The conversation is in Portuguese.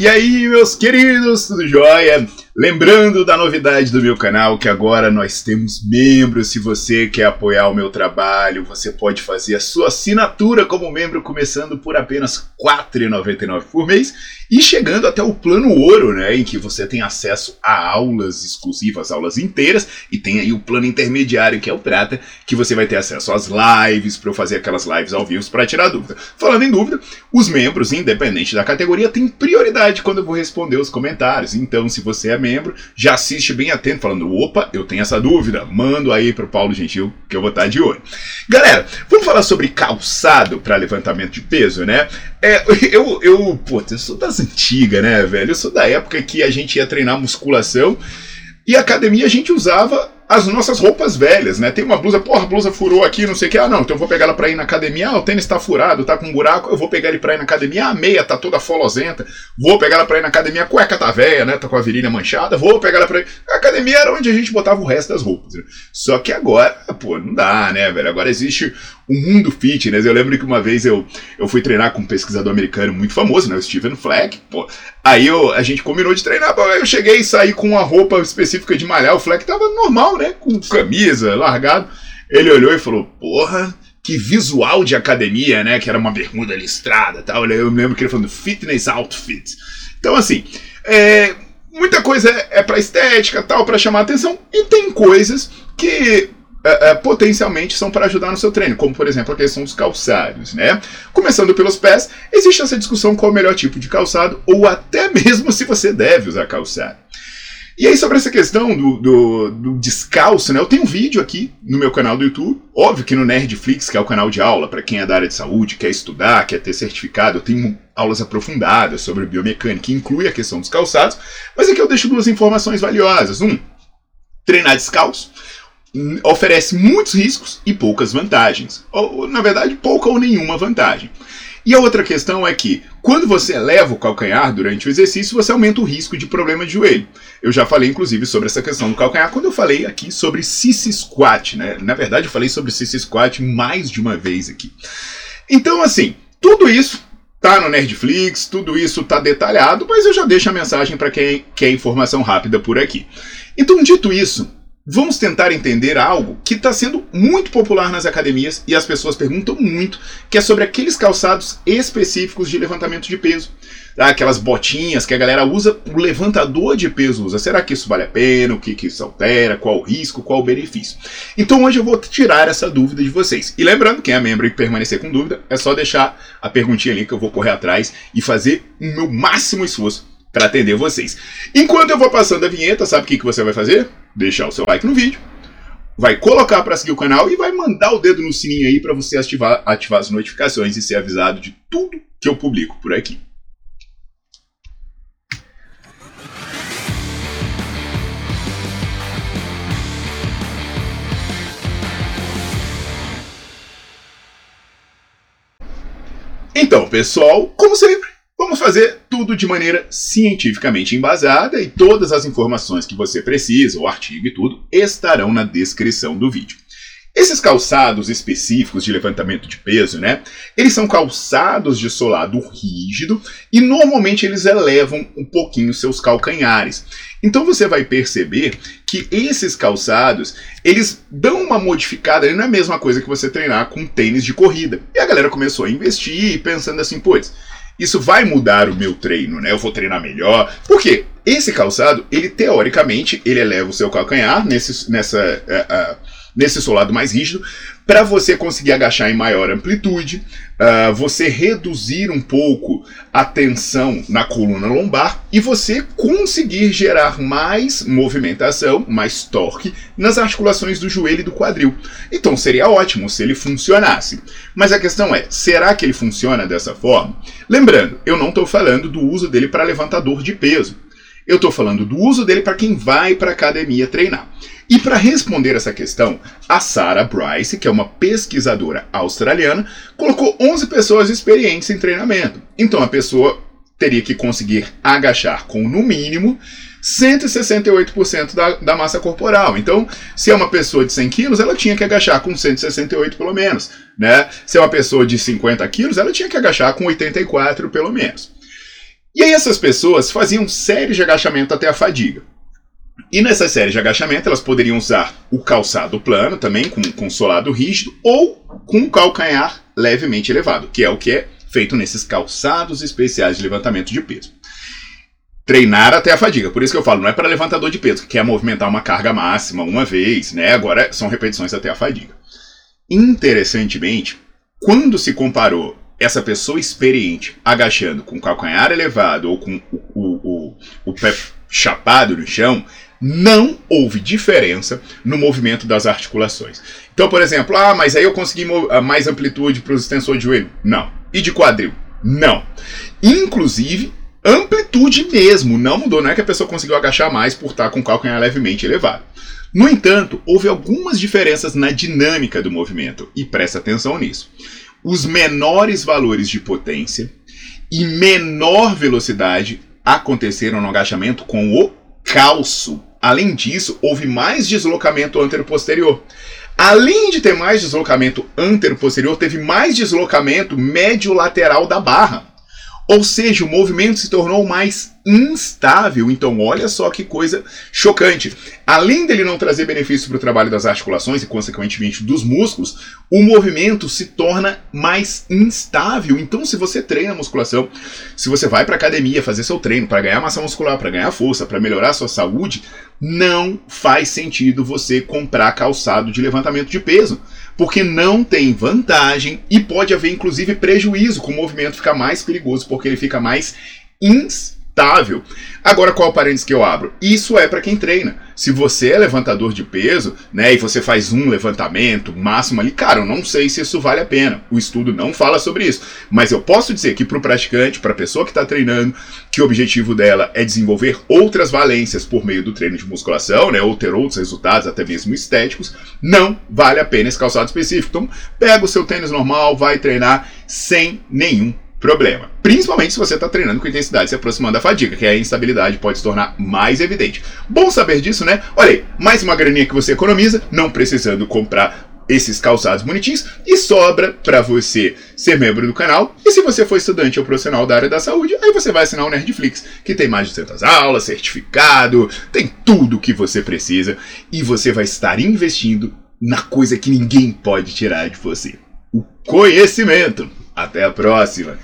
E aí, meus queridos, tudo jóia? Lembrando da novidade do meu canal, que agora nós temos membros. Se você quer apoiar o meu trabalho, você pode fazer a sua assinatura como membro, começando por apenas R$ 4,99 por mês e chegando até o plano ouro, né, em que você tem acesso a aulas exclusivas, aulas inteiras, e tem aí o plano intermediário, que é o prata, que você vai ter acesso às lives, para fazer aquelas lives ao vivo para tirar dúvida. Falando em dúvida, os membros, independente da categoria, têm prioridade quando eu vou responder os comentários. Então, se você é membro, já assiste bem atento, falando: opa, eu tenho essa dúvida, mando aí para o Paulo Gentil, que eu vou estar de olho. Galera, vamos falar sobre calçado para levantamento de peso, né? É, eu, eu, pô, eu sou das antigas, né, velho? Eu sou da época que a gente ia treinar musculação e academia a gente usava as nossas roupas velhas, né? Tem uma blusa, porra, a blusa furou aqui, não sei o que. Ah, não, então eu vou pegar ela pra ir na academia. Ah, o tênis tá furado, tá com um buraco, eu vou pegar ele pra ir na academia. Ah, a meia tá toda folosenta, vou pegar ela pra ir na academia. A cueca tá velha, né? Tá com a virilha manchada, vou pegar ela pra ir. A academia era onde a gente botava o resto das roupas. Né? Só que agora, pô, não dá, né, velho? Agora existe o mundo fitness. Eu lembro que uma vez eu, eu fui treinar com um pesquisador americano muito famoso, né? O Steven Fleck. Pô, aí eu, a gente combinou de treinar. Eu cheguei e saí com uma roupa específica de malhar. O Fleck tava normal, né? Com camisa, largado. Ele olhou e falou: Porra, que visual de academia, né? Que era uma bermuda listrada tal. Eu lembro que ele falando fitness outfit. Então, assim, é, muita coisa é, é para estética, tal, para chamar atenção, e tem coisas que é, é, potencialmente são para ajudar no seu treino, como por exemplo a questão dos calçados, né? Começando pelos pés, existe essa discussão qual é o melhor tipo de calçado, ou até mesmo se você deve usar calçado. E aí, sobre essa questão do, do, do, descalço, né? Eu tenho um vídeo aqui no meu canal do YouTube. Óbvio que no Nerdflix, que é o canal de aula para quem é da área de saúde, quer estudar, quer ter certificado, eu tenho aulas aprofundadas sobre biomecânica, que inclui a questão dos calçados. Mas aqui eu deixo duas informações valiosas. Um, treinar descalço oferece muitos riscos e poucas vantagens. Ou, na verdade, pouca ou nenhuma vantagem. E a outra questão é que, quando você eleva o calcanhar durante o exercício, você aumenta o risco de problema de joelho. Eu já falei, inclusive, sobre essa questão do calcanhar quando eu falei aqui sobre sissy squat, né? Na verdade, eu falei sobre sissy squat mais de uma vez aqui. Então, assim, tudo isso tá no Nerdflix, tudo isso tá detalhado, mas eu já deixo a mensagem para quem quer informação rápida por aqui. Então, dito isso, Vamos tentar entender algo que está sendo muito popular nas academias e as pessoas perguntam muito, que é sobre aqueles calçados específicos de levantamento de peso. Ah, aquelas botinhas que a galera usa, o levantador de peso usa. Será que isso vale a pena? O que, que isso altera? Qual o risco? Qual o benefício? Então hoje eu vou tirar essa dúvida de vocês. E lembrando, quem é membro e permanecer com dúvida, é só deixar a perguntinha ali que eu vou correr atrás e fazer o meu máximo esforço para atender vocês. Enquanto eu vou passando a vinheta, sabe o que, que você vai fazer? Deixar o seu like no vídeo, vai colocar para seguir o canal e vai mandar o dedo no sininho aí para você ativar, ativar as notificações e ser avisado de tudo que eu publico por aqui. Então, pessoal, como sempre, Vamos fazer tudo de maneira cientificamente embasada e todas as informações que você precisa, o artigo e tudo, estarão na descrição do vídeo. Esses calçados específicos de levantamento de peso, né? Eles são calçados de solado rígido e normalmente eles elevam um pouquinho seus calcanhares. Então você vai perceber que esses calçados, eles dão uma modificada, não é a mesma coisa que você treinar com tênis de corrida. E a galera começou a investir pensando assim, pois, isso vai mudar o meu treino, né? Eu vou treinar melhor. Por quê? Esse calçado, ele teoricamente, ele eleva o seu calcanhar nesse, nessa, uh, uh, nesse solado mais rígido, para você conseguir agachar em maior amplitude, uh, você reduzir um pouco a tensão na coluna lombar e você conseguir gerar mais movimentação, mais torque nas articulações do joelho e do quadril. Então seria ótimo se ele funcionasse. Mas a questão é, será que ele funciona dessa forma? Lembrando, eu não estou falando do uso dele para levantador de peso. Eu estou falando do uso dele para quem vai para academia treinar. E para responder essa questão, a Sarah Bryce, que é uma pesquisadora australiana, colocou 11 pessoas experientes em treinamento. Então a pessoa teria que conseguir agachar com no mínimo 168% da, da massa corporal. Então, se é uma pessoa de 100 quilos, ela tinha que agachar com 168 pelo menos. Né? Se é uma pessoa de 50 quilos, ela tinha que agachar com 84 pelo menos. E aí essas pessoas faziam séries de agachamento até a fadiga. E nessa série de agachamento, elas poderiam usar o calçado plano, também com, com solado rígido, ou com o calcanhar levemente elevado, que é o que é feito nesses calçados especiais de levantamento de peso. Treinar até a fadiga, por isso que eu falo, não é para levantador de peso, que quer movimentar uma carga máxima uma vez, né? Agora são repetições até a fadiga. Interessantemente, quando se comparou essa pessoa experiente agachando com calcanhar elevado ou com o, o, o, o pé chapado no chão, não houve diferença no movimento das articulações. Então, por exemplo, ah, mas aí eu consegui ah, mais amplitude para o extensor de joelho. Não. E de quadril? Não. Inclusive, amplitude mesmo não mudou. Não é que a pessoa conseguiu agachar mais por estar com o calcanhar levemente elevado. No entanto, houve algumas diferenças na dinâmica do movimento, e presta atenção nisso. Os menores valores de potência e menor velocidade aconteceram no agachamento com o calço Além disso, houve mais deslocamento antero-posterior. Além de ter mais deslocamento antero-posterior, teve mais deslocamento médio-lateral da barra. Ou seja, o movimento se tornou mais instável. Então, olha só que coisa chocante. Além dele não trazer benefício para o trabalho das articulações e, consequentemente, dos músculos, o movimento se torna mais instável. Então, se você treina musculação, se você vai para academia fazer seu treino para ganhar massa muscular, para ganhar força, para melhorar sua saúde, não faz sentido você comprar calçado de levantamento de peso porque não tem vantagem e pode haver inclusive prejuízo, com o movimento ficar mais perigoso, porque ele fica mais instável. Agora, qual parênteses que eu abro? Isso é para quem treina. Se você é levantador de peso, né, e você faz um levantamento máximo ali, cara, eu não sei se isso vale a pena. O estudo não fala sobre isso. Mas eu posso dizer que para o praticante, para a pessoa que está treinando, que o objetivo dela é desenvolver outras valências por meio do treino de musculação, né, ou ter outros resultados, até mesmo estéticos, não vale a pena esse calçado específico. Então, pega o seu tênis normal, vai treinar sem nenhum problema. Principalmente se você está treinando com intensidade se aproximando da fadiga, que a instabilidade pode se tornar mais evidente. Bom saber disso, né? Olha aí, mais uma graninha que você economiza, não precisando comprar esses calçados bonitinhos e sobra para você ser membro do canal. E se você for estudante ou profissional da área da saúde, aí você vai assinar o Nerdflix, que tem mais de 200 aulas, certificado, tem tudo o que você precisa e você vai estar investindo na coisa que ninguém pode tirar de você: o conhecimento. Até a próxima!